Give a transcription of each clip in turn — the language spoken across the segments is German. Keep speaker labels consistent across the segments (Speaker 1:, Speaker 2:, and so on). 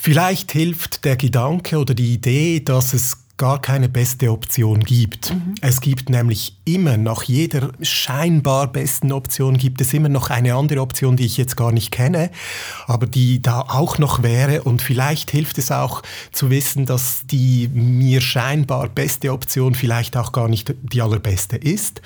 Speaker 1: Vielleicht hilft der Gedanke oder die Idee, dass es gar keine beste Option gibt. Mhm. Es gibt nämlich immer nach jeder scheinbar besten Option gibt es immer noch eine andere Option, die ich jetzt gar nicht kenne, aber die da auch noch wäre und vielleicht hilft es auch zu wissen, dass die mir scheinbar beste Option vielleicht auch gar nicht die allerbeste ist.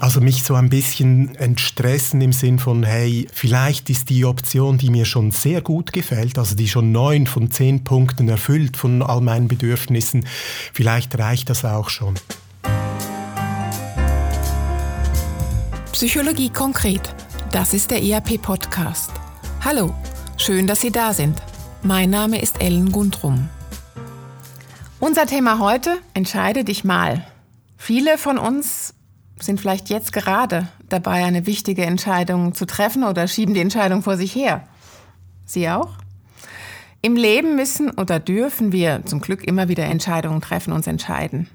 Speaker 1: Also mich so ein bisschen entstressen im Sinn von, hey, vielleicht ist die Option, die mir schon sehr gut gefällt, also die schon neun von zehn Punkten erfüllt von all meinen Bedürfnissen, vielleicht reicht das auch schon.
Speaker 2: Psychologie konkret. Das ist der ERP-Podcast. Hallo, schön, dass Sie da sind. Mein Name ist Ellen Gundrum. Unser Thema heute, entscheide dich mal. Viele von uns sind vielleicht jetzt gerade dabei, eine wichtige Entscheidung zu treffen oder schieben die Entscheidung vor sich her. Sie auch? Im Leben müssen oder dürfen wir zum Glück immer wieder Entscheidungen treffen, uns entscheiden.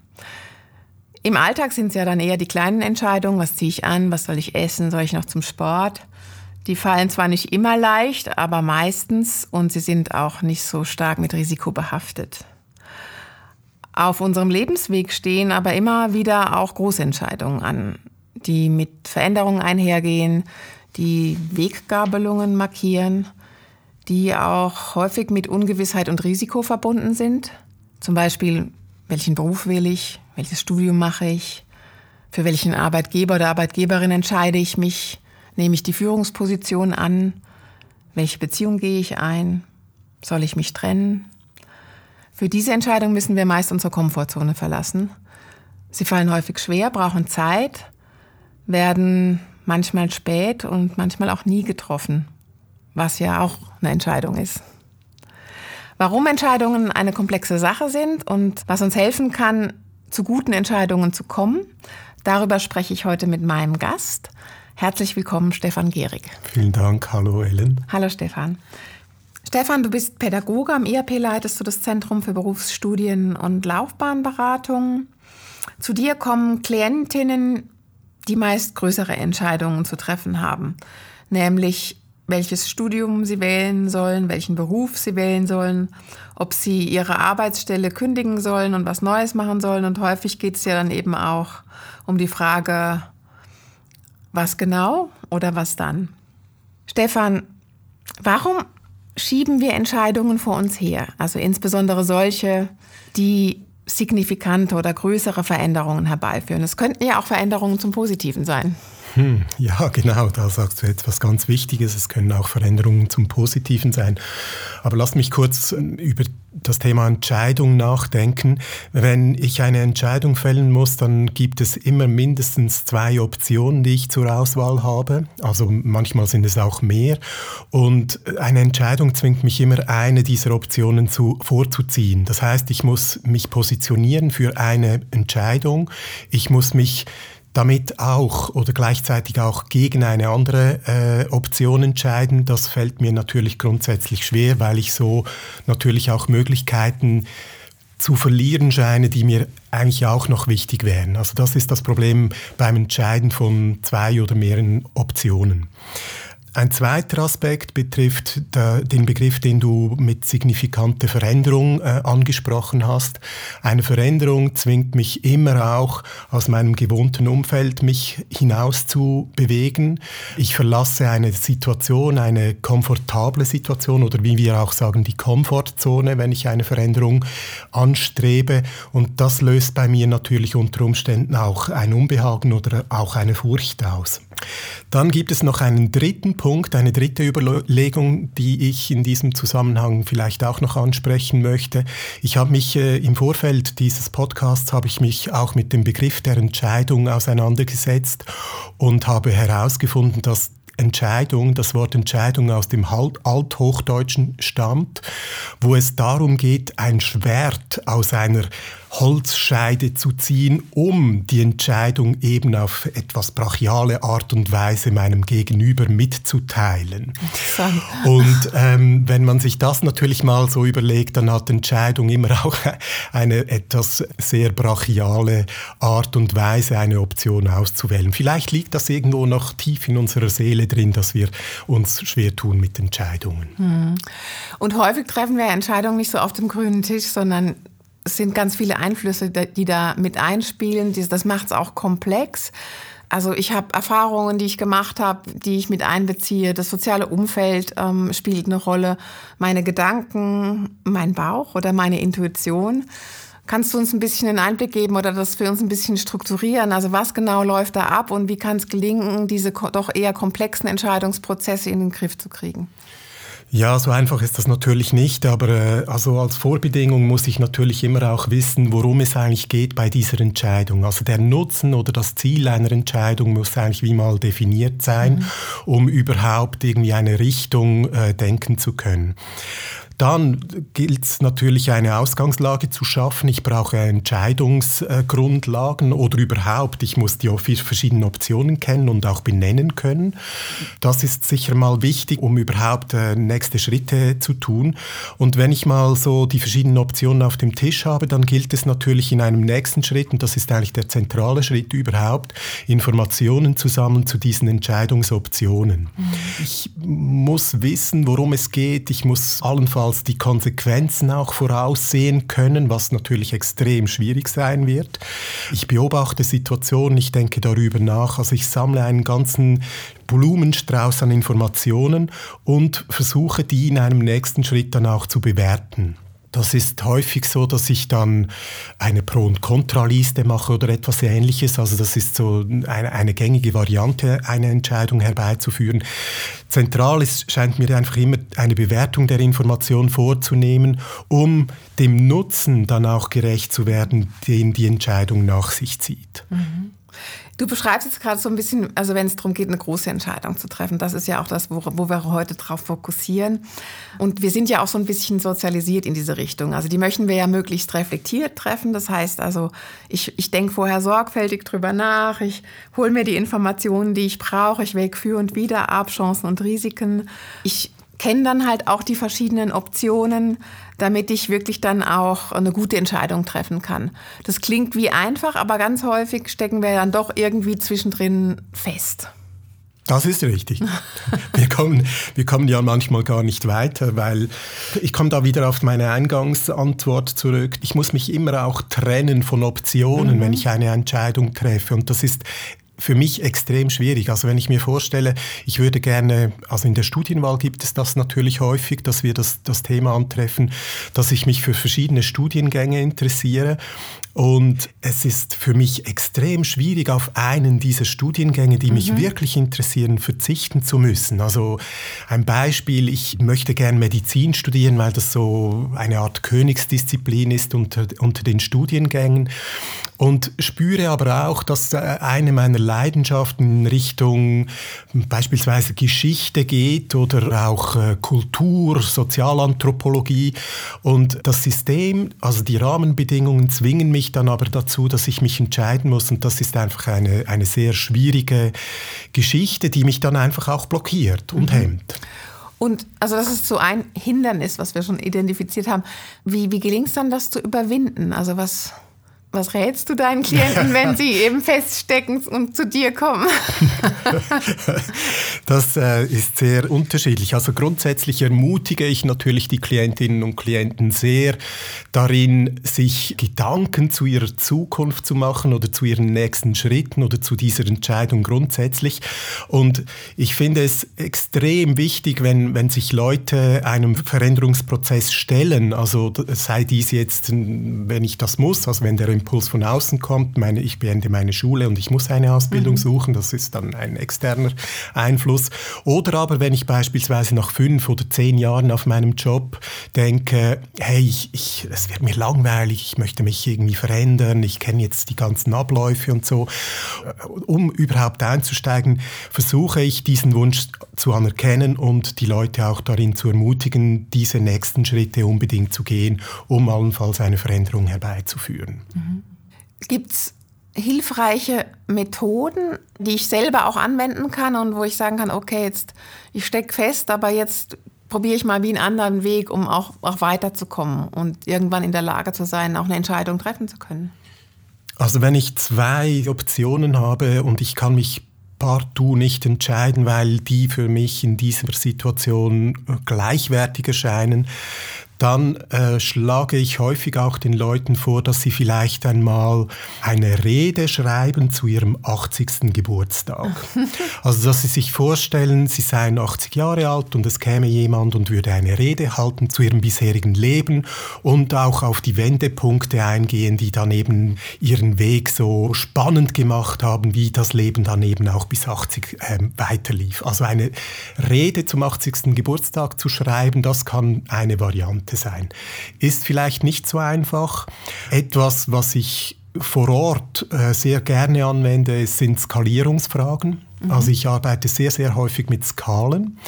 Speaker 2: Im Alltag sind es ja dann eher die kleinen Entscheidungen, was ziehe ich an, was soll ich essen, soll ich noch zum Sport. Die fallen zwar nicht immer leicht, aber meistens und sie sind auch nicht so stark mit Risiko behaftet. Auf unserem Lebensweg stehen aber immer wieder auch Großentscheidungen an, die mit Veränderungen einhergehen, die Weggabelungen markieren, die auch häufig mit Ungewissheit und Risiko verbunden sind. Zum Beispiel, welchen Beruf will ich, welches Studium mache ich, für welchen Arbeitgeber oder Arbeitgeberin entscheide ich mich, nehme ich die Führungsposition an, welche Beziehung gehe ich ein, soll ich mich trennen, für diese Entscheidung müssen wir meist unsere Komfortzone verlassen. Sie fallen häufig schwer, brauchen Zeit, werden manchmal spät und manchmal auch nie getroffen, was ja auch eine Entscheidung ist. Warum Entscheidungen eine komplexe Sache sind und was uns helfen kann, zu guten Entscheidungen zu kommen, darüber spreche ich heute mit meinem Gast. Herzlich willkommen, Stefan Gehrig.
Speaker 1: Vielen Dank. Hallo, Ellen.
Speaker 2: Hallo, Stefan. Stefan, du bist Pädagoge. Am IAP leitest du das Zentrum für Berufsstudien und Laufbahnberatung. Zu dir kommen Klientinnen, die meist größere Entscheidungen zu treffen haben, nämlich welches Studium sie wählen sollen, welchen Beruf sie wählen sollen, ob sie ihre Arbeitsstelle kündigen sollen und was Neues machen sollen. Und häufig geht es ja dann eben auch um die Frage, was genau oder was dann. Stefan, warum schieben wir Entscheidungen vor uns her, also insbesondere solche, die signifikante oder größere Veränderungen herbeiführen. Es könnten ja auch Veränderungen zum Positiven sein.
Speaker 1: Hm, ja, genau, da sagst du jetzt was ganz Wichtiges. Es können auch Veränderungen zum Positiven sein. Aber lass mich kurz ähm, über das Thema Entscheidung nachdenken. Wenn ich eine Entscheidung fällen muss, dann gibt es immer mindestens zwei Optionen, die ich zur Auswahl habe. Also manchmal sind es auch mehr. Und eine Entscheidung zwingt mich immer, eine dieser Optionen zu, vorzuziehen. Das heißt, ich muss mich positionieren für eine Entscheidung. Ich muss mich damit auch oder gleichzeitig auch gegen eine andere äh, Option entscheiden. Das fällt mir natürlich grundsätzlich schwer, weil ich so natürlich auch Möglichkeiten zu verlieren scheine, die mir eigentlich auch noch wichtig wären. Also das ist das Problem beim Entscheiden von zwei oder mehreren Optionen. Ein zweiter Aspekt betrifft den Begriff, den du mit signifikante Veränderung äh, angesprochen hast. Eine Veränderung zwingt mich immer auch aus meinem gewohnten Umfeld, mich hinaus zu bewegen. Ich verlasse eine Situation, eine komfortable Situation oder wie wir auch sagen, die Komfortzone, wenn ich eine Veränderung anstrebe. Und das löst bei mir natürlich unter Umständen auch ein Unbehagen oder auch eine Furcht aus. Dann gibt es noch einen dritten Punkt, eine dritte Überlegung, die ich in diesem Zusammenhang vielleicht auch noch ansprechen möchte. Ich habe mich äh, im Vorfeld dieses Podcasts habe ich mich auch mit dem Begriff der Entscheidung auseinandergesetzt und habe herausgefunden, dass Entscheidung, das Wort Entscheidung aus dem Althochdeutschen stammt, wo es darum geht, ein Schwert aus einer Holzscheide zu ziehen, um die Entscheidung eben auf etwas brachiale Art und Weise meinem Gegenüber mitzuteilen. Und ähm, wenn man sich das natürlich mal so überlegt, dann hat Entscheidung immer auch eine etwas sehr brachiale Art und Weise, eine Option auszuwählen. Vielleicht liegt das irgendwo noch tief in unserer Seele viele drin, dass wir uns schwer tun mit Entscheidungen.
Speaker 2: Hm. Und häufig treffen wir Entscheidungen nicht so auf dem grünen Tisch, sondern es sind ganz viele Einflüsse, die da mit einspielen. Das macht es auch komplex. Also ich habe Erfahrungen, die ich gemacht habe, die ich mit einbeziehe. Das soziale Umfeld ähm, spielt eine Rolle. Meine Gedanken, mein Bauch oder meine Intuition. Kannst du uns ein bisschen einen Einblick geben oder das für uns ein bisschen strukturieren? Also was genau läuft da ab und wie kann es gelingen, diese doch eher komplexen Entscheidungsprozesse in den Griff zu kriegen?
Speaker 1: Ja, so einfach ist das natürlich nicht, aber äh, also als Vorbedingung muss ich natürlich immer auch wissen, worum es eigentlich geht bei dieser Entscheidung. Also der Nutzen oder das Ziel einer Entscheidung muss eigentlich wie mal definiert sein, mhm. um überhaupt irgendwie eine Richtung äh, denken zu können. Dann gilt es natürlich eine Ausgangslage zu schaffen. Ich brauche Entscheidungsgrundlagen oder überhaupt, ich muss die verschiedenen Optionen kennen und auch benennen können. Das ist sicher mal wichtig, um überhaupt äh, nächste Schritte zu tun. Und wenn ich mal so die verschiedenen Optionen auf dem Tisch habe, dann gilt es natürlich in einem nächsten Schritt, und das ist eigentlich der zentrale Schritt überhaupt, Informationen zu sammeln zu diesen Entscheidungsoptionen. Mhm. Ich muss wissen, worum es geht. Ich muss allenfalls allenfalls die Konsequenzen auch voraussehen können, was natürlich extrem schwierig sein wird. Ich beobachte Situationen, ich denke darüber nach, also ich sammle einen ganzen Blumenstrauß an Informationen und versuche die in einem nächsten Schritt dann auch zu bewerten. Das ist häufig so, dass ich dann eine Pro- und Kontraliste mache oder etwas Ähnliches. Also das ist so eine, eine gängige Variante, eine Entscheidung herbeizuführen. Zentral ist, scheint mir einfach immer eine Bewertung der Information vorzunehmen, um dem Nutzen dann auch gerecht zu werden, den die Entscheidung nach sich zieht. Mhm.
Speaker 2: Du beschreibst jetzt gerade so ein bisschen, also wenn es darum geht, eine große Entscheidung zu treffen. Das ist ja auch das, wo, wo wir heute drauf fokussieren. Und wir sind ja auch so ein bisschen sozialisiert in diese Richtung. Also die möchten wir ja möglichst reflektiert treffen. Das heißt also, ich, ich denke vorher sorgfältig drüber nach. Ich hole mir die Informationen, die ich brauche. Ich wäge für und wieder ab, Chancen und Risiken. Ich kenne dann halt auch die verschiedenen Optionen, damit ich wirklich dann auch eine gute Entscheidung treffen kann. Das klingt wie einfach, aber ganz häufig stecken wir dann doch irgendwie zwischendrin fest.
Speaker 1: Das ist richtig. Wir kommen, wir kommen ja manchmal gar nicht weiter, weil ich komme da wieder auf meine Eingangsantwort zurück. Ich muss mich immer auch trennen von Optionen, mhm. wenn ich eine Entscheidung treffe. Und das ist für mich extrem schwierig. Also wenn ich mir vorstelle, ich würde gerne, also in der Studienwahl gibt es das natürlich häufig, dass wir das, das Thema antreffen, dass ich mich für verschiedene Studiengänge interessiere und es ist für mich extrem schwierig, auf einen dieser Studiengänge, die mich mhm. wirklich interessieren, verzichten zu müssen. Also ein Beispiel, ich möchte gern Medizin studieren, weil das so eine Art Königsdisziplin ist unter, unter den Studiengängen. Und spüre aber auch, dass äh, eine meiner Leidenschaften in Richtung beispielsweise Geschichte geht oder auch äh, Kultur, Sozialanthropologie. Und das System, also die Rahmenbedingungen zwingen mich dann aber dazu, dass ich mich entscheiden muss. Und das ist einfach eine, eine sehr schwierige Geschichte, die mich dann einfach auch blockiert und mhm. hemmt.
Speaker 2: Und also das ist so ein Hindernis, was wir schon identifiziert haben. Wie, wie gelingt es dann, das zu überwinden? Also was, was rätst du deinen Klienten, wenn sie eben feststecken und zu dir kommen?
Speaker 1: das äh, ist sehr unterschiedlich. Also grundsätzlich ermutige ich natürlich die Klientinnen und Klienten sehr darin, sich Gedanken zu ihrer Zukunft zu machen oder zu ihren nächsten Schritten oder zu dieser Entscheidung grundsätzlich. Und ich finde es extrem wichtig, wenn, wenn sich Leute einem Veränderungsprozess stellen. Also sei dies jetzt, wenn ich das muss, also wenn der Impuls von außen kommt, meine, ich beende meine Schule und ich muss eine Ausbildung mhm. suchen, das ist dann ein externer Einfluss. Oder aber, wenn ich beispielsweise nach fünf oder zehn Jahren auf meinem Job denke, hey, ich, ich, es wird mir langweilig, ich möchte mich irgendwie verändern, ich kenne jetzt die ganzen Abläufe und so. Um überhaupt einzusteigen, versuche ich diesen Wunsch zu anerkennen und die Leute auch darin zu ermutigen, diese nächsten Schritte unbedingt zu gehen, um allenfalls eine Veränderung herbeizuführen. Mhm.
Speaker 2: Gibt es hilfreiche Methoden, die ich selber auch anwenden kann und wo ich sagen kann, okay, jetzt ich stecke fest, aber jetzt probiere ich mal wie einen anderen Weg, um auch, auch weiterzukommen und irgendwann in der Lage zu sein, auch eine Entscheidung treffen zu können?
Speaker 1: Also wenn ich zwei Optionen habe und ich kann mich partout nicht entscheiden, weil die für mich in dieser Situation gleichwertig erscheinen, dann äh, schlage ich häufig auch den Leuten vor, dass sie vielleicht einmal eine Rede schreiben zu ihrem 80. Geburtstag. Also, dass sie sich vorstellen, sie seien 80 Jahre alt und es käme jemand und würde eine Rede halten zu ihrem bisherigen Leben und auch auf die Wendepunkte eingehen, die dann eben ihren Weg so spannend gemacht haben, wie das Leben dann eben auch bis 80 äh, weiterlief. Also eine Rede zum 80. Geburtstag zu schreiben, das kann eine Variante Seite sein. Ist vielleicht nicht so einfach. Etwas, was ich vor Ort äh, sehr gerne anwende, sind Skalierungsfragen. Mhm. Also ich arbeite sehr, sehr häufig mit Skalen,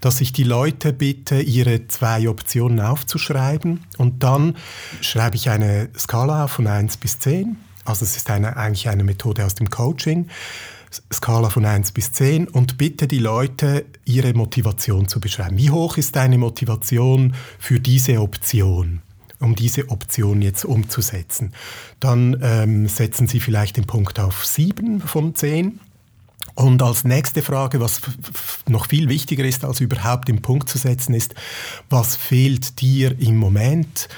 Speaker 1: dass ich die Leute bitte, ihre zwei Optionen aufzuschreiben und dann schreibe ich eine Skala auf von 1 bis 10. Also es ist eine, eigentlich eine Methode aus dem Coaching. Skala von 1 bis 10 und bitte die Leute, ihre Motivation zu beschreiben. Wie hoch ist deine Motivation für diese Option? um diese Option jetzt umzusetzen. Dann ähm, setzen Sie vielleicht den Punkt auf 7 von 10. Und als nächste Frage, was noch viel wichtiger ist, als überhaupt den Punkt zu setzen, ist, was fehlt dir im Moment?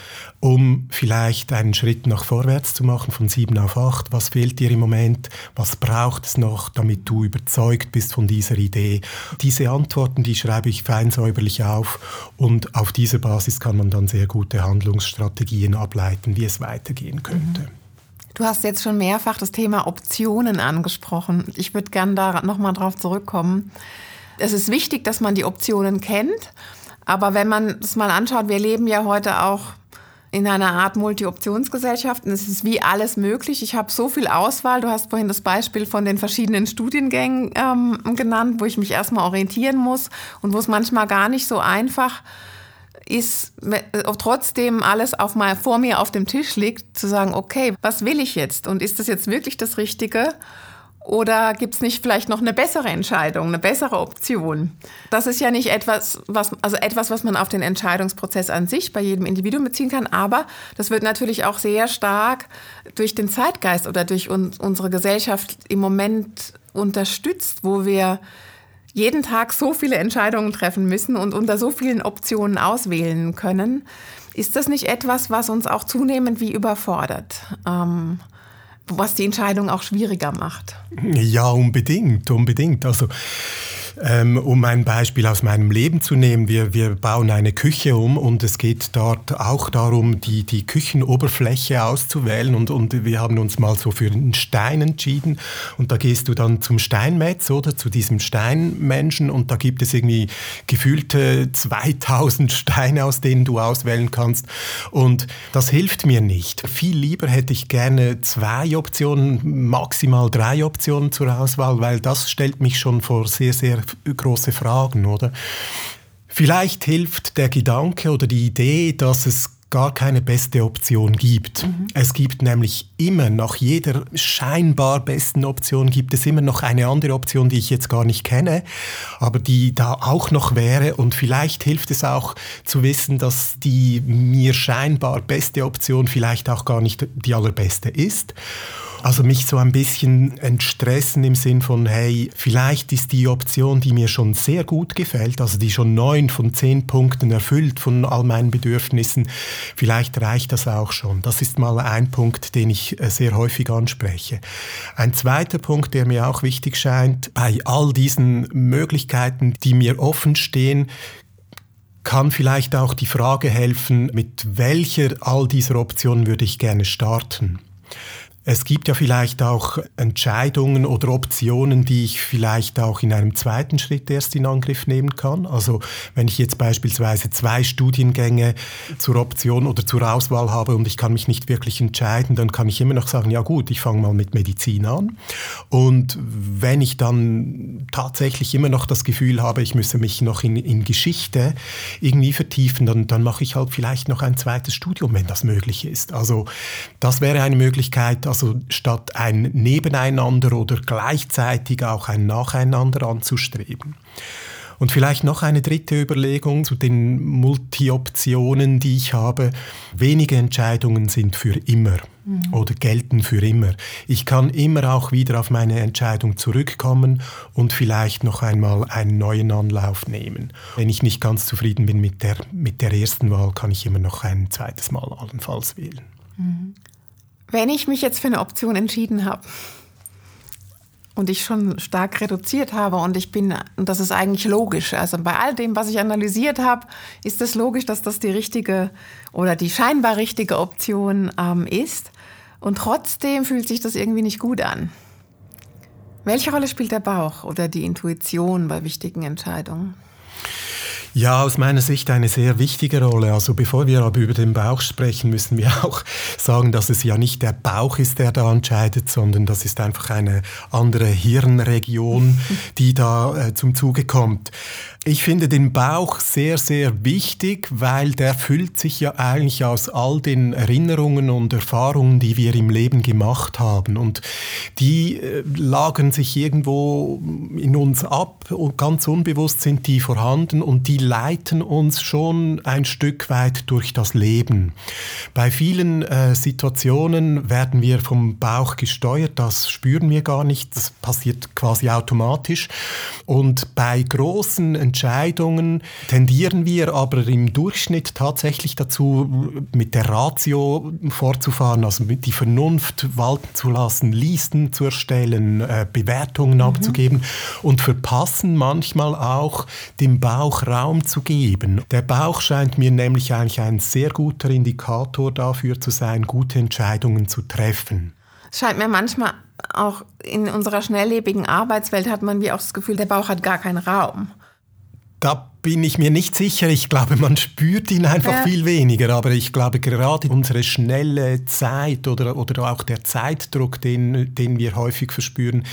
Speaker 1: um vielleicht einen Schritt nach vorwärts zu machen, von sieben auf acht. Was fehlt dir im Moment? Was braucht es noch, damit du überzeugt bist von dieser Idee? Diese Antworten, die schreibe ich fein säuberlich auf und auf dieser Basis kann man dann sehr gute Handlungsstrategien ableiten, wie es weitergehen könnte. Mhm.
Speaker 2: Du hast jetzt schon mehrfach das Thema Optionen angesprochen. Ich würde gerne da nochmal drauf zurückkommen. Es ist wichtig, dass man die Optionen kennt. Aber wenn man das mal anschaut, wir leben ja heute auch in einer Art Multi-Optionsgesellschaft. Und es ist wie alles möglich. Ich habe so viel Auswahl. Du hast vorhin das Beispiel von den verschiedenen Studiengängen ähm, genannt, wo ich mich erstmal orientieren muss und wo es manchmal gar nicht so einfach ist, äh, trotzdem alles auf mal vor mir auf dem Tisch liegt, zu sagen, okay, was will ich jetzt? Und ist das jetzt wirklich das Richtige? Oder gibt es nicht vielleicht noch eine bessere Entscheidung, eine bessere Option? Das ist ja nicht etwas, was, also etwas, was man auf den Entscheidungsprozess an sich bei jedem Individuum beziehen kann, aber das wird natürlich auch sehr stark durch den Zeitgeist oder durch uns, unsere Gesellschaft im Moment unterstützt, wo wir jeden Tag so viele Entscheidungen treffen müssen und unter so vielen Optionen auswählen können. Ist das nicht etwas, was uns auch zunehmend wie überfordert? Ähm, was die Entscheidung auch schwieriger macht.
Speaker 1: Ja, unbedingt, unbedingt. Also ähm, um ein Beispiel aus meinem Leben zu nehmen, wir, wir bauen eine Küche um und es geht dort auch darum, die, die Küchenoberfläche auszuwählen und, und wir haben uns mal so für einen Stein entschieden und da gehst du dann zum Steinmetz oder zu diesem Steinmenschen und da gibt es irgendwie gefühlte 2000 Steine, aus denen du auswählen kannst und das hilft mir nicht. Viel lieber hätte ich gerne zwei Optionen, maximal drei Optionen zur Auswahl, weil das stellt mich schon vor sehr, sehr große Fragen, oder? Vielleicht hilft der Gedanke oder die Idee, dass es gar keine beste Option gibt. Mhm. Es gibt nämlich immer, nach jeder scheinbar besten Option gibt es immer noch eine andere Option, die ich jetzt gar nicht kenne, aber die da auch noch wäre. Und vielleicht hilft es auch zu wissen, dass die mir scheinbar beste Option vielleicht auch gar nicht die allerbeste ist. Also mich so ein bisschen entstressen im Sinn von, hey, vielleicht ist die Option, die mir schon sehr gut gefällt, also die schon neun von zehn Punkten erfüllt von all meinen Bedürfnissen, vielleicht reicht das auch schon. Das ist mal ein Punkt, den ich äh, sehr häufig anspreche. Ein zweiter Punkt, der mir auch wichtig scheint, bei all diesen Möglichkeiten, die mir offen stehen, kann vielleicht auch die Frage helfen, mit welcher all dieser Optionen würde ich gerne starten. Es gibt ja vielleicht auch Entscheidungen oder Optionen, die ich vielleicht auch in einem zweiten Schritt erst in Angriff nehmen kann. Also wenn ich jetzt beispielsweise zwei Studiengänge zur Option oder zur Auswahl habe und ich kann mich nicht wirklich entscheiden, dann kann ich immer noch sagen, ja gut, ich fange mal mit Medizin an. Und wenn ich dann tatsächlich immer noch das Gefühl habe, ich müsse mich noch in, in Geschichte irgendwie vertiefen, dann, dann mache ich halt vielleicht noch ein zweites Studium, wenn das möglich ist. Also das wäre eine Möglichkeit, also statt ein Nebeneinander oder gleichzeitig auch ein Nacheinander anzustreben. Und vielleicht noch eine dritte Überlegung zu den Multi-Optionen, die ich habe. Wenige Entscheidungen sind für immer mhm. oder gelten für immer. Ich kann immer auch wieder auf meine Entscheidung zurückkommen und vielleicht noch einmal einen neuen Anlauf nehmen. Wenn ich nicht ganz zufrieden bin mit der, mit der ersten Wahl, kann ich immer noch ein zweites Mal allenfalls wählen. Mhm.
Speaker 2: Wenn ich mich jetzt für eine Option entschieden habe, und ich schon stark reduziert habe und ich bin, und das ist eigentlich logisch. Also bei all dem, was ich analysiert habe, ist es logisch, dass das die richtige oder die scheinbar richtige Option ähm, ist. Und trotzdem fühlt sich das irgendwie nicht gut an. Welche Rolle spielt der Bauch oder die Intuition bei wichtigen Entscheidungen?
Speaker 1: Ja, aus meiner Sicht eine sehr wichtige Rolle. Also bevor wir aber über den Bauch sprechen, müssen wir auch sagen, dass es ja nicht der Bauch ist, der da entscheidet, sondern das ist einfach eine andere Hirnregion, die da äh, zum Zuge kommt. Ich finde den Bauch sehr, sehr wichtig, weil der füllt sich ja eigentlich aus all den Erinnerungen und Erfahrungen, die wir im Leben gemacht haben. Und die äh, lagern sich irgendwo in uns ab und ganz unbewusst sind die vorhanden und die leiten uns schon ein Stück weit durch das Leben. Bei vielen äh, Situationen werden wir vom Bauch gesteuert, das spüren wir gar nicht, das passiert quasi automatisch. Und bei großen Entscheidungen tendieren wir aber im Durchschnitt tatsächlich dazu, mit der Ratio fortzufahren, also die Vernunft walten zu lassen, Listen zu erstellen, äh, Bewertungen mhm. abzugeben und verpassen manchmal auch dem Bauch Raum zu geben. Der Bauch scheint mir nämlich eigentlich ein sehr guter Indikator dafür zu sein, gute Entscheidungen zu treffen.
Speaker 2: Es scheint mir manchmal auch in unserer schnelllebigen Arbeitswelt hat man wie auch das Gefühl, der Bauch hat gar keinen Raum.
Speaker 1: Da bin ich mir nicht sicher. Ich glaube, man spürt ihn einfach ja. viel weniger. Aber ich glaube, gerade unsere schnelle Zeit oder, oder auch der Zeitdruck, den, den wir häufig verspüren,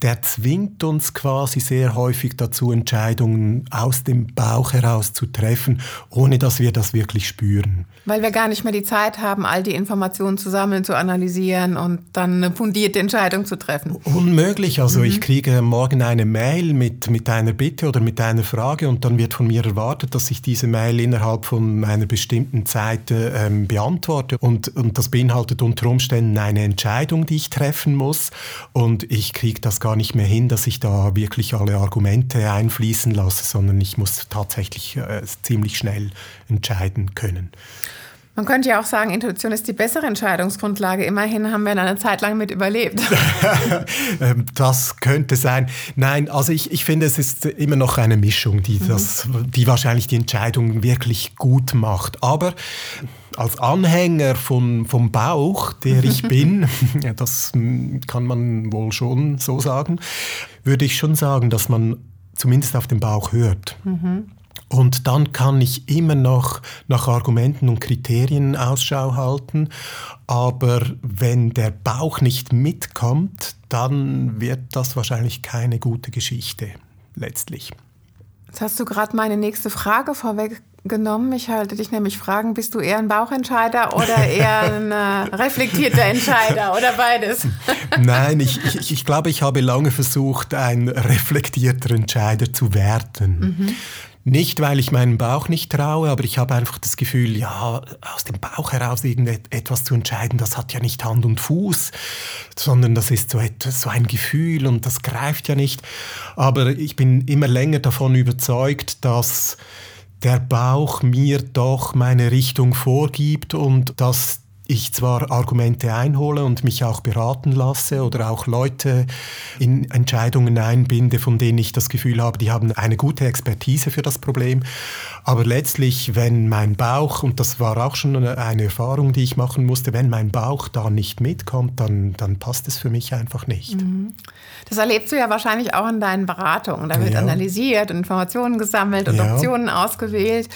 Speaker 1: der zwingt uns quasi sehr häufig dazu, Entscheidungen aus dem Bauch heraus zu treffen, ohne dass wir das wirklich spüren.
Speaker 2: Weil wir gar nicht mehr die Zeit haben, all die Informationen zu sammeln, zu analysieren und dann eine fundierte Entscheidung zu treffen.
Speaker 1: Unmöglich. Also mhm. ich kriege morgen eine Mail mit, mit einer Bitte oder mit einer Frage und dann wird wird von mir erwartet, dass ich diese Mail innerhalb von einer bestimmten Zeit ähm, beantworte. Und, und das beinhaltet unter Umständen eine Entscheidung, die ich treffen muss. Und ich kriege das gar nicht mehr hin, dass ich da wirklich alle Argumente einfließen lasse, sondern ich muss tatsächlich äh, ziemlich schnell entscheiden können.
Speaker 2: Man könnte ja auch sagen, Intuition ist die bessere Entscheidungsgrundlage. Immerhin haben wir eine Zeit lang mit überlebt.
Speaker 1: Ähm, das könnte sein. Nein, also ich, ich finde, es ist immer noch eine Mischung, die, mhm. das, die wahrscheinlich die Entscheidung wirklich gut macht. Aber als Anhänger von, vom Bauch, der ich bin, das kann man wohl schon so sagen, würde ich schon sagen, dass man zumindest auf den Bauch hört. Mhm. Und dann kann ich immer noch nach Argumenten und Kriterien Ausschau halten. Aber wenn der Bauch nicht mitkommt, dann wird das wahrscheinlich keine gute Geschichte letztlich.
Speaker 2: Jetzt hast du gerade meine nächste Frage vorweggenommen. Ich halte dich nämlich fragen, bist du eher ein Bauchentscheider oder eher ein äh, reflektierter Entscheider oder beides?
Speaker 1: Nein, ich, ich, ich glaube, ich habe lange versucht, ein reflektierter Entscheider zu werden. Mhm. Nicht, weil ich meinem Bauch nicht traue, aber ich habe einfach das Gefühl, ja, aus dem Bauch heraus irgendetwas zu entscheiden, das hat ja nicht Hand und Fuß, sondern das ist so, etwas, so ein Gefühl und das greift ja nicht. Aber ich bin immer länger davon überzeugt, dass der Bauch mir doch meine Richtung vorgibt und dass ich zwar Argumente einhole und mich auch beraten lasse oder auch Leute in Entscheidungen einbinde, von denen ich das Gefühl habe, die haben eine gute Expertise für das Problem. Aber letztlich, wenn mein Bauch, und das war auch schon eine Erfahrung, die ich machen musste, wenn mein Bauch da nicht mitkommt, dann, dann passt es für mich einfach nicht. Mhm.
Speaker 2: Das erlebst du ja wahrscheinlich auch in deinen Beratungen. Da wird ja. analysiert, Informationen gesammelt und ja. Optionen ausgewählt.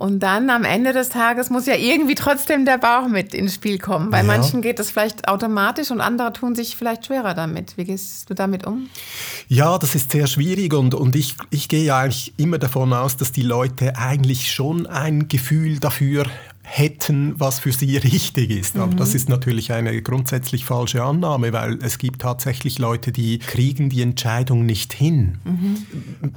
Speaker 2: Und dann am Ende des Tages muss ja irgendwie trotzdem der Bauch mit ins Spiel kommen. Bei ja. manchen geht das vielleicht automatisch und andere tun sich vielleicht schwerer damit. Wie gehst du damit um?
Speaker 1: Ja, das ist sehr schwierig und, und ich, ich gehe ja eigentlich immer davon aus, dass die Leute eigentlich schon ein Gefühl dafür hätten, was für sie richtig ist. Aber mhm. das ist natürlich eine grundsätzlich falsche Annahme, weil es gibt tatsächlich Leute, die kriegen die Entscheidung nicht hin. Mhm.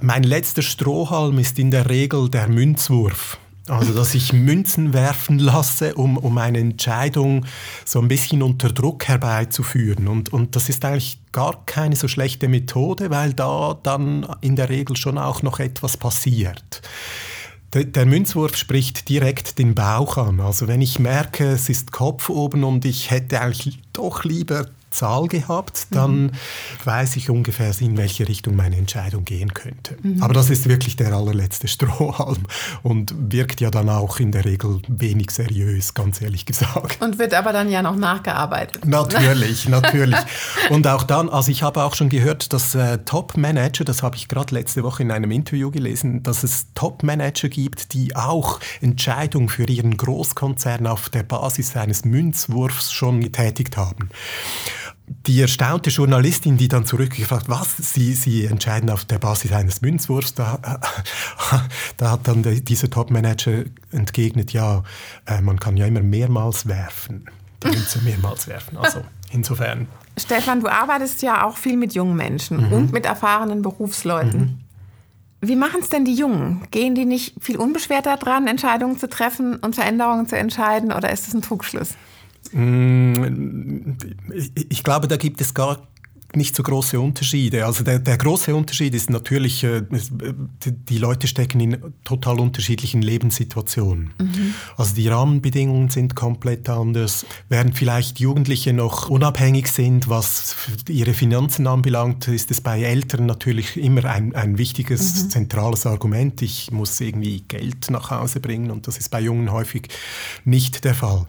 Speaker 1: Mein letzter Strohhalm ist in der Regel der Münzwurf. Also, dass ich Münzen werfen lasse, um, um eine Entscheidung so ein bisschen unter Druck herbeizuführen. Und, und das ist eigentlich gar keine so schlechte Methode, weil da dann in der Regel schon auch noch etwas passiert. Der, der, Münzwurf spricht direkt den Bauch an. Also wenn ich merke, es ist Kopf oben und ich hätte eigentlich doch lieber Zahl gehabt, dann mhm. weiß ich ungefähr, in welche Richtung meine Entscheidung gehen könnte. Mhm. Aber das ist wirklich der allerletzte Strohhalm und wirkt ja dann auch in der Regel wenig seriös, ganz ehrlich gesagt.
Speaker 2: Und wird aber dann ja noch nachgearbeitet.
Speaker 1: Natürlich, natürlich. Und auch dann, also ich habe auch schon gehört, dass äh, Top-Manager, das habe ich gerade letzte Woche in einem Interview gelesen, dass es Top-Manager gibt, die auch Entscheidungen für ihren Großkonzern auf der Basis eines Münzwurfs schon getätigt haben die erstaunte Journalistin, die dann zurückgefragt, was, Sie, Sie entscheiden auf der Basis eines Münzwurfs, da, da hat dann dieser Topmanager entgegnet, ja, äh, man kann ja immer mehrmals werfen, die Münze mehrmals werfen, also insofern.
Speaker 2: Stefan, du arbeitest ja auch viel mit jungen Menschen mhm. und mit erfahrenen Berufsleuten. Mhm. Wie machen es denn die Jungen? Gehen die nicht viel unbeschwerter dran, Entscheidungen zu treffen und Veränderungen zu entscheiden oder ist das ein Trugschluss?
Speaker 1: Mm, ich glaube, da gibt es gar nicht so große Unterschiede. Also der, der große Unterschied ist natürlich, äh, die Leute stecken in total unterschiedlichen Lebenssituationen. Mhm. Also die Rahmenbedingungen sind komplett anders. Während vielleicht Jugendliche noch unabhängig sind, was ihre Finanzen anbelangt, ist es bei Eltern natürlich immer ein, ein wichtiges, mhm. zentrales Argument. Ich muss irgendwie Geld nach Hause bringen und das ist bei Jungen häufig nicht der Fall.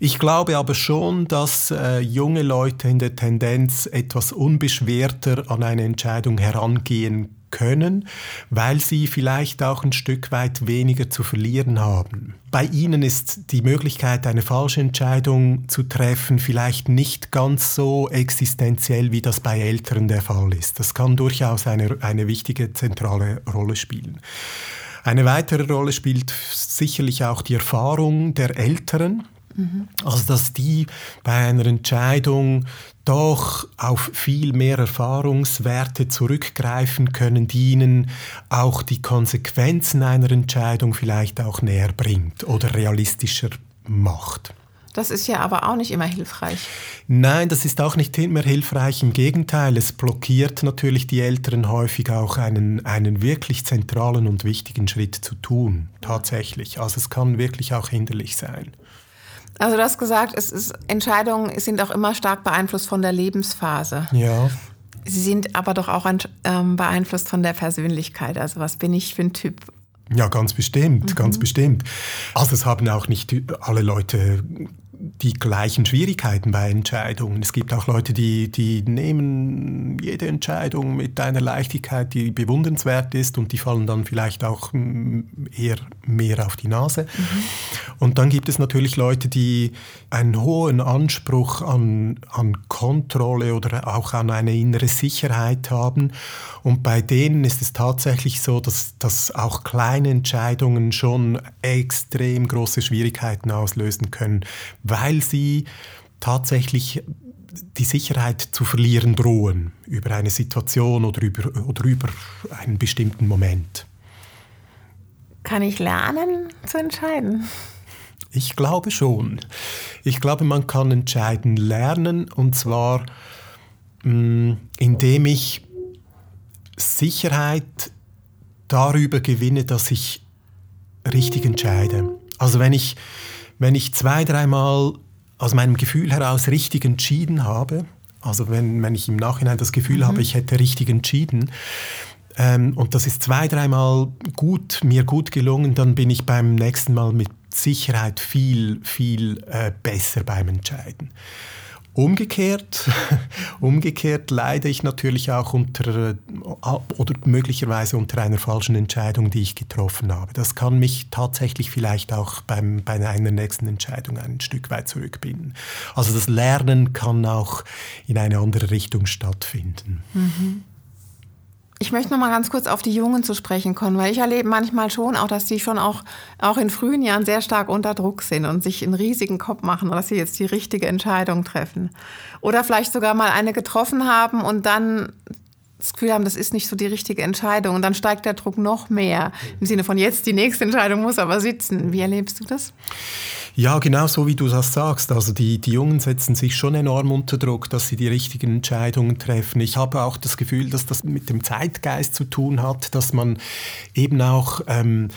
Speaker 1: Ich glaube aber schon, dass äh, junge Leute in der Tendenz etwas unbeschwerter an eine Entscheidung herangehen können, weil sie vielleicht auch ein Stück weit weniger zu verlieren haben. Bei ihnen ist die Möglichkeit, eine falsche Entscheidung zu treffen, vielleicht nicht ganz so existenziell, wie das bei Älteren der Fall ist. Das kann durchaus eine, eine wichtige zentrale Rolle spielen. Eine weitere Rolle spielt sicherlich auch die Erfahrung der Älteren. Mhm. Also dass die bei einer Entscheidung doch auf viel mehr Erfahrungswerte zurückgreifen können, die ihnen auch die Konsequenzen einer Entscheidung vielleicht auch näher bringt oder realistischer macht.
Speaker 2: Das ist ja aber auch nicht immer hilfreich.
Speaker 1: Nein, das ist auch nicht immer hilfreich. Im Gegenteil, es blockiert natürlich die Eltern häufig auch einen, einen wirklich zentralen und wichtigen Schritt zu tun. Tatsächlich. Also es kann wirklich auch hinderlich sein.
Speaker 2: Also du hast gesagt, es ist, Entscheidungen sind auch immer stark beeinflusst von der Lebensphase.
Speaker 1: Ja.
Speaker 2: Sie sind aber doch auch ähm, beeinflusst von der Persönlichkeit. Also was bin ich für ein Typ?
Speaker 1: Ja, ganz bestimmt, mhm. ganz bestimmt. Also es haben auch nicht alle Leute die gleichen Schwierigkeiten bei Entscheidungen. Es gibt auch Leute, die, die nehmen jede Entscheidung mit einer Leichtigkeit, die bewundernswert ist und die fallen dann vielleicht auch mm, eher mehr auf die Nase. Mhm. Und dann gibt es natürlich Leute, die einen hohen Anspruch an, an Kontrolle oder auch an eine innere Sicherheit haben. Und bei denen ist es tatsächlich so, dass, dass auch kleine Entscheidungen schon extrem große Schwierigkeiten auslösen können, weil sie tatsächlich die Sicherheit zu verlieren drohen über eine Situation oder über, oder über einen bestimmten Moment.
Speaker 2: Kann ich lernen zu entscheiden?
Speaker 1: Ich glaube schon. Ich glaube, man kann entscheiden lernen und zwar mh, mm, indem ich Sicherheit darüber gewinne, dass ich richtig entscheide. Also wenn ich wenn ich zwei, dreimal aus meinem Gefühl heraus richtig entschieden habe, also wenn, wenn ich im Nachhinein das Gefühl mhm. habe, ich hätte richtig entschieden, ähm, und das ist zwei, dreimal gut, mir gut gelungen, dann bin ich beim nächsten Mal mit Sicherheit viel, viel äh, besser beim Entscheiden. Umgekehrt, umgekehrt leide ich natürlich auch unter äh, oder möglicherweise unter einer falschen Entscheidung, die ich getroffen habe. Das kann mich tatsächlich vielleicht auch beim, bei einer nächsten Entscheidung ein Stück weit zurückbinden. Also das Lernen kann auch in eine andere Richtung stattfinden.
Speaker 2: Mhm. Ich möchte noch mal ganz kurz auf die Jungen zu sprechen kommen, weil ich erlebe manchmal schon auch, dass die schon auch, auch in frühen Jahren sehr stark unter Druck sind und sich einen riesigen Kopf machen, dass sie jetzt die richtige Entscheidung treffen. Oder vielleicht sogar mal eine getroffen haben und dann das Gefühl haben, das ist nicht so die richtige Entscheidung. Und dann steigt der Druck noch mehr. Im Sinne von jetzt, die nächste Entscheidung muss aber sitzen. Wie erlebst du das?
Speaker 1: Ja, genau so wie du das sagst. Also die, die Jungen setzen sich schon enorm unter Druck, dass sie die richtigen Entscheidungen treffen. Ich habe auch das Gefühl, dass das mit dem Zeitgeist zu tun hat, dass man eben auch ähm,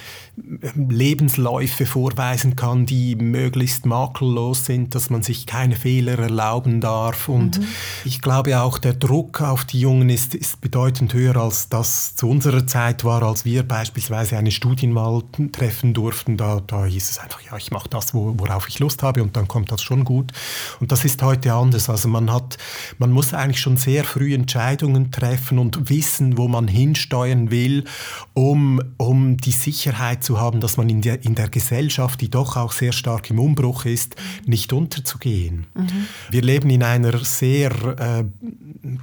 Speaker 1: Lebensläufe vorweisen kann, die möglichst makellos sind, dass man sich keine Fehler erlauben darf. Und mhm. ich glaube auch, der Druck auf die Jungen ist, ist bedeutend höher, als das zu unserer Zeit war, als wir beispielsweise eine Studienwahl treffen durften. Da, da hieß es einfach, ja, ich mache das, wo worauf ich Lust habe und dann kommt das schon gut. Und das ist heute anders. Also man hat, man muss eigentlich schon sehr früh Entscheidungen treffen und wissen, wo man hinsteuern will, um, um die Sicherheit zu haben, dass man in der, in der Gesellschaft, die doch auch sehr stark im Umbruch ist, nicht unterzugehen. Mhm. Wir leben in einer sehr äh,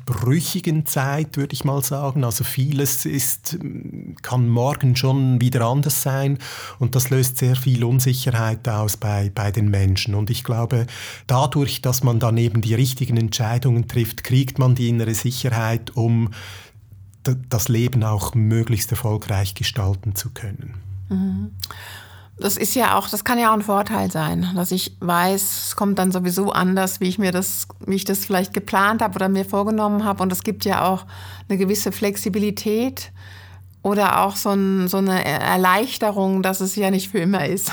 Speaker 1: brüchigen Zeit, würde ich mal sagen. Also vieles ist, kann morgen schon wieder anders sein und das löst sehr viel Unsicherheit aus bei bei, bei den Menschen. Und ich glaube, dadurch, dass man dann eben die richtigen Entscheidungen trifft, kriegt man die innere Sicherheit, um das Leben auch möglichst erfolgreich gestalten zu können.
Speaker 2: Mhm. Das ist ja auch, das kann ja auch ein Vorteil sein, dass ich weiß, es kommt dann sowieso anders, wie ich mir das, wie ich das vielleicht geplant habe oder mir vorgenommen habe. Und es gibt ja auch eine gewisse Flexibilität oder auch so, ein, so eine Erleichterung, dass es ja nicht für immer ist.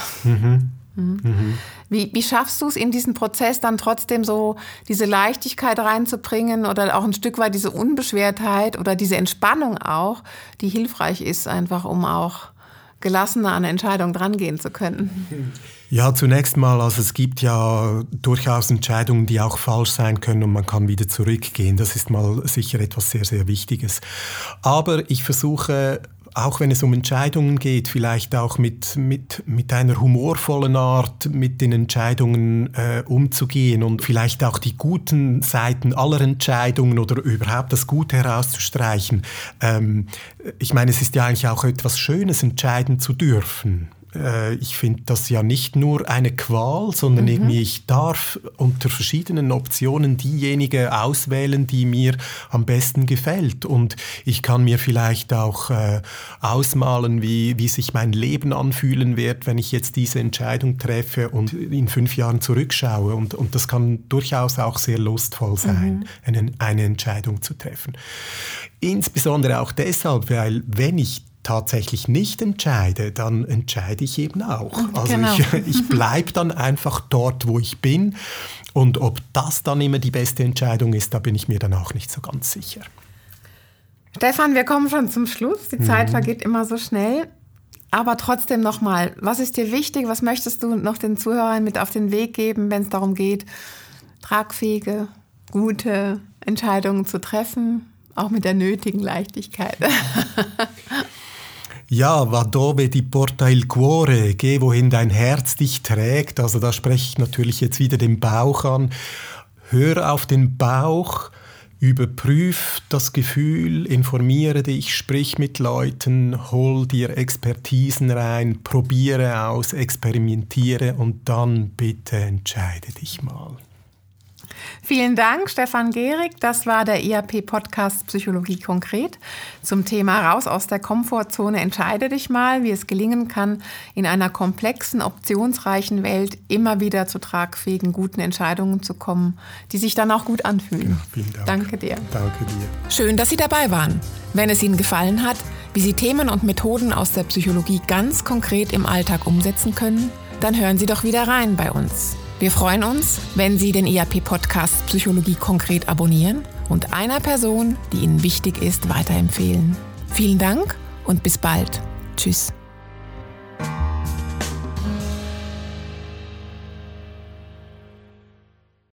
Speaker 2: Mhm. Mhm. Wie, wie schaffst du es in diesen Prozess dann trotzdem so diese Leichtigkeit reinzubringen oder auch ein Stück weit diese Unbeschwertheit oder diese Entspannung auch, die hilfreich ist, einfach um auch gelassener an Entscheidungen drangehen zu können?
Speaker 1: Ja, zunächst mal, also es gibt ja durchaus Entscheidungen, die auch falsch sein können und man kann wieder zurückgehen. Das ist mal sicher etwas sehr, sehr Wichtiges. Aber ich versuche auch wenn es um Entscheidungen geht, vielleicht auch mit, mit, mit einer humorvollen Art mit den Entscheidungen äh, umzugehen und vielleicht auch die guten Seiten aller Entscheidungen oder überhaupt das Gute herauszustreichen. Ähm, ich meine, es ist ja eigentlich auch etwas Schönes, entscheiden zu dürfen. Äh, ich finde das ja nicht nur eine Qual, sondern mhm. irgendwie ich darf unter verschiedenen Optionen diejenige auswählen, die mir am besten gefällt. Und ich kann mir vielleicht auch äh, ausmalen, wie, wie sich mein Leben anfühlen wird, wenn ich jetzt diese Entscheidung treffe und in fünf Jahren zurückschaue. Und, und das kann durchaus auch sehr lustvoll sein, mhm. eine, eine Entscheidung zu treffen. Insbesondere auch deshalb, weil wenn ich tatsächlich nicht entscheide, dann entscheide ich eben auch. Also genau. ich, ich bleibe dann einfach dort, wo ich bin. Und ob das dann immer die beste Entscheidung ist, da bin ich mir dann auch nicht so ganz sicher.
Speaker 2: Stefan, wir kommen schon zum Schluss. Die Zeit mhm. vergeht immer so schnell. Aber trotzdem nochmal, was ist dir wichtig? Was möchtest du noch den Zuhörern mit auf den Weg geben, wenn es darum geht, tragfähige, gute Entscheidungen zu treffen, auch mit der nötigen Leichtigkeit?
Speaker 1: Ja, va dove ti porta il cuore, geh wohin dein Herz dich trägt. Also da spreche ich natürlich jetzt wieder den Bauch an. Hör auf den Bauch, überprüf das Gefühl, informiere dich, sprich mit Leuten, hol dir Expertisen rein, probiere aus, experimentiere und dann bitte entscheide dich mal.
Speaker 2: Vielen Dank, Stefan Gehrig. Das war der IAP-Podcast Psychologie konkret zum Thema Raus aus der Komfortzone. Entscheide dich mal, wie es gelingen kann, in einer komplexen, optionsreichen Welt immer wieder zu tragfähigen, guten Entscheidungen zu kommen, die sich dann auch gut anfühlen. Ja, vielen Dank. Danke dir.
Speaker 1: Danke dir.
Speaker 2: Schön, dass Sie dabei waren. Wenn es Ihnen gefallen hat, wie Sie Themen und Methoden aus der Psychologie ganz konkret im Alltag umsetzen können, dann hören Sie doch wieder rein bei uns. Wir freuen uns, wenn Sie den IAP-Podcast Psychologie konkret abonnieren und einer Person, die Ihnen wichtig ist, weiterempfehlen. Vielen Dank und bis bald. Tschüss.